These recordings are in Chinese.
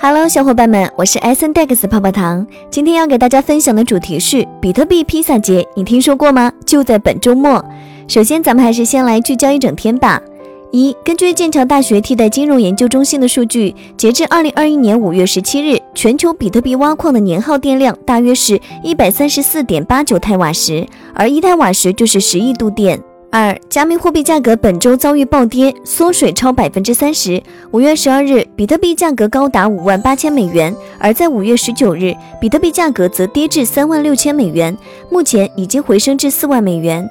Hello，小伙伴们，我是 S N Dex 泡泡糖。今天要给大家分享的主题是比特币披萨节，你听说过吗？就在本周末。首先，咱们还是先来聚焦一整天吧。一，根据剑桥大学替代金融研究中心的数据，截至二零二一年五月十七日，全球比特币挖矿的年耗电量大约是一百三十四点八九太瓦时，而一太瓦时就是十亿度电。二，加密货币价格本周遭遇暴跌，缩水超百分之三十。五月十二日，比特币价格高达五万八千美元，而在五月十九日，比特币价格则跌至三万六千美元，目前已经回升至四万美元。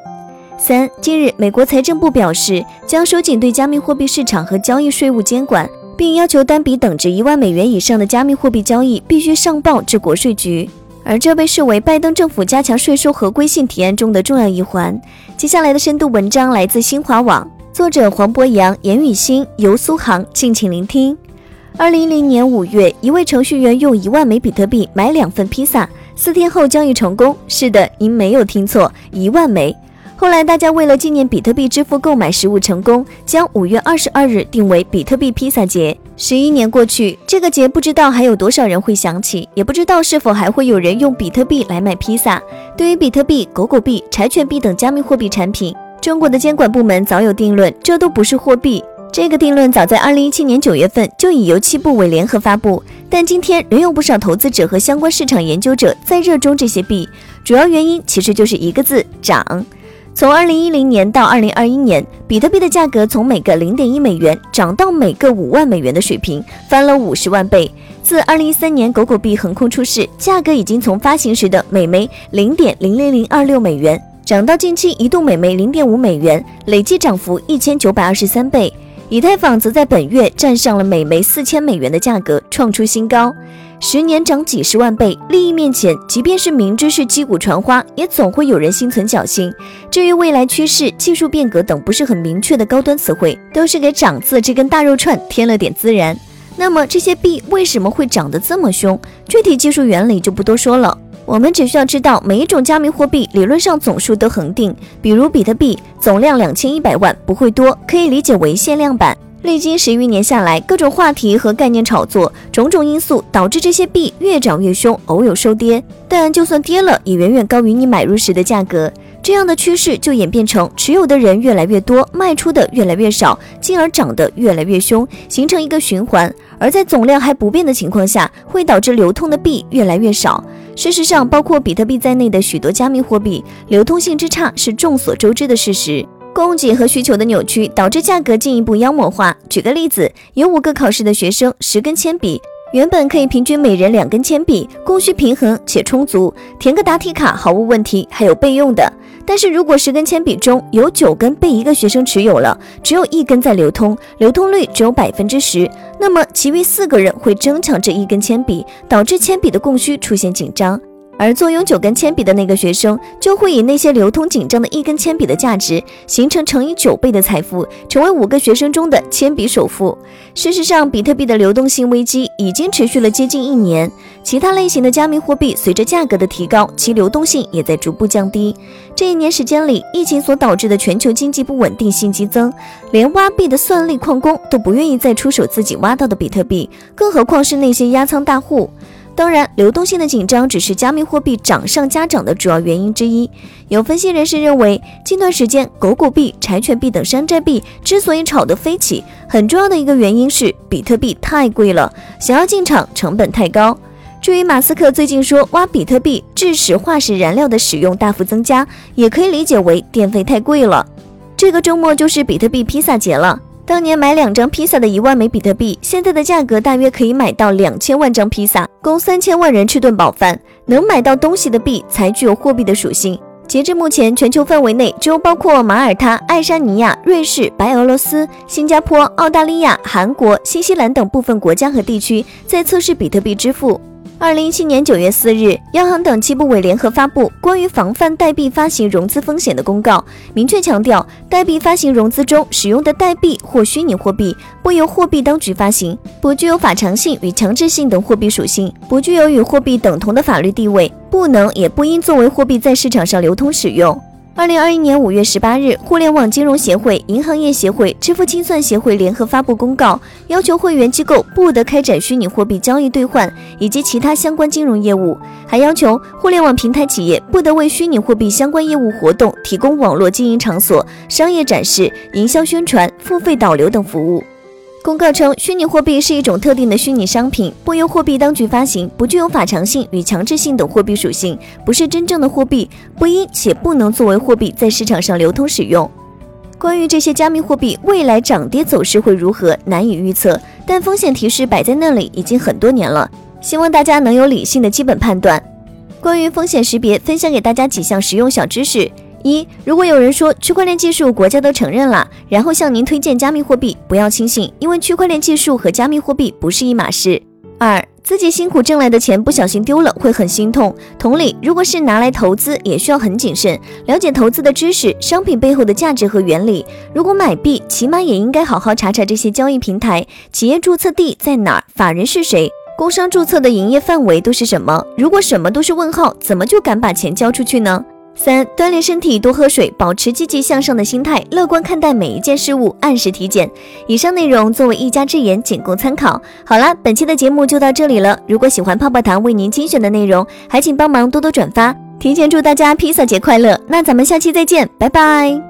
三，近日，美国财政部表示将收紧对加密货币市场和交易税务监管，并要求单笔等值一万美元以上的加密货币交易必须上报至国税局。而这被视为拜登政府加强税收合规性提案中的重要一环。接下来的深度文章来自新华网，作者黄博洋、严雨欣、游苏杭，敬请聆听。二零一零年五月，一位程序员用一万枚比特币买两份披萨，四天后交易成功。是的，您没有听错，一万枚。后来，大家为了纪念比特币支付购买食物成功，将五月二十二日定为比特币披萨节。十一年过去，这个节不知道还有多少人会想起，也不知道是否还会有人用比特币来买披萨。对于比特币、狗狗币、柴犬币等加密货币产品，中国的监管部门早有定论，这都不是货币。这个定论早在二零一七年九月份就已由七部委联合发布，但今天仍有不少投资者和相关市场研究者在热衷这些币，主要原因其实就是一个字：涨。从二零一零年到二零二一年，比特币的价格从每个零点一美元涨到每个五万美元的水平，翻了五十万倍。自二零一三年狗狗币横空出世，价格已经从发行时的每枚零点零零零二六美元，涨到近期一度每枚零点五美元，累计涨幅一千九百二十三倍。以太坊则在本月站上了每枚四千美元的价格，创出新高。十年涨几十万倍，利益面前，即便是明知是击鼓传花，也总会有人心存侥幸。至于未来趋势、技术变革等不是很明确的高端词汇，都是给“涨”字这根大肉串添了点孜然。那么这些币为什么会涨得这么凶？具体技术原理就不多说了，我们只需要知道每一种加密货币理论上总数都恒定，比如比特币总量两千一百万，不会多，可以理解为限量版。历经十余年下来，各种话题和概念炒作，种种因素导致这些币越涨越凶，偶有收跌，但就算跌了，也远远高于你买入时的价格。这样的趋势就演变成持有的人越来越多，卖出的越来越少，进而涨得越来越凶，形成一个循环。而在总量还不变的情况下，会导致流通的币越来越少。事实上，包括比特币在内的许多加密货币流通性之差是众所周知的事实。供给和需求的扭曲导致价格进一步妖魔化。举个例子，有五个考试的学生，十根铅笔，原本可以平均每人两根铅笔，供需平衡且充足，填个答题卡毫无问题，还有备用的。但是如果十根铅笔中有九根被一个学生持有了，只有一根在流通，流通率只有百分之十，那么其余四个人会争抢这一根铅笔，导致铅笔的供需出现紧张。而坐拥九根铅笔的那个学生，就会以那些流通紧张的一根铅笔的价值，形成乘以九倍的财富，成为五个学生中的铅笔首富。事实上，比特币的流动性危机已经持续了接近一年。其他类型的加密货币随着价格的提高，其流动性也在逐步降低。这一年时间里，疫情所导致的全球经济不稳定性激增，连挖币的算力矿工都不愿意再出手自己挖到的比特币，更何况是那些压仓大户。当然，流动性的紧张只是加密货币涨上加涨的主要原因之一。有分析人士认为，近段时间狗狗币、柴犬币等山寨币之所以炒得飞起，很重要的一个原因是比特币太贵了，想要进场成本太高。至于马斯克最近说挖比特币致使化石燃料的使用大幅增加，也可以理解为电费太贵了。这个周末就是比特币披萨节了。当年买两张披萨的一万枚比特币，现在的价格大约可以买到两千万张披萨，供三千万人吃顿饱饭。能买到东西的币才具有货币的属性。截至目前，全球范围内只有包括马耳他、爱沙尼亚、瑞士、白俄罗斯、新加坡、澳大利亚、韩国、新西兰等部分国家和地区在测试比特币支付。二零一七年九月四日，央行等七部委联合发布关于防范代币发行融资风险的公告，明确强调，代币发行融资中使用的代币或虚拟货币不由货币当局发行，不具有法偿性与强制性等货币属性，不具有与货币等同的法律地位，不能也不应作为货币在市场上流通使用。二零二一年五月十八日，互联网金融协会、银行业协会、支付清算协会联合发布公告，要求会员机构不得开展虚拟货币交易兑换以及其他相关金融业务，还要求互联网平台企业不得为虚拟货币相关业务活动提供网络经营场所、商业展示、营销宣传、付费导流等服务。公告称，虚拟货币是一种特定的虚拟商品，不由货币当局发行，不具有法偿性与强制性等货币属性，不是真正的货币，不应且不能作为货币在市场上流通使用。关于这些加密货币未来涨跌走势会如何，难以预测，但风险提示摆在那里已经很多年了，希望大家能有理性的基本判断。关于风险识别，分享给大家几项实用小知识。一，如果有人说区块链技术国家都承认了，然后向您推荐加密货币，不要轻信，因为区块链技术和加密货币不是一码事。二，自己辛苦挣来的钱不小心丢了，会很心痛。同理，如果是拿来投资，也需要很谨慎，了解投资的知识、商品背后的价值和原理。如果买币，起码也应该好好查查这些交易平台企业注册地在哪儿，法人是谁，工商注册的营业范围都是什么。如果什么都是问号，怎么就敢把钱交出去呢？三、锻炼身体，多喝水，保持积极向上的心态，乐观看待每一件事物，按时体检。以上内容作为一家之言，仅供参考。好了，本期的节目就到这里了。如果喜欢泡泡糖为您精选的内容，还请帮忙多多转发。提前祝大家披萨节快乐！那咱们下期再见，拜拜。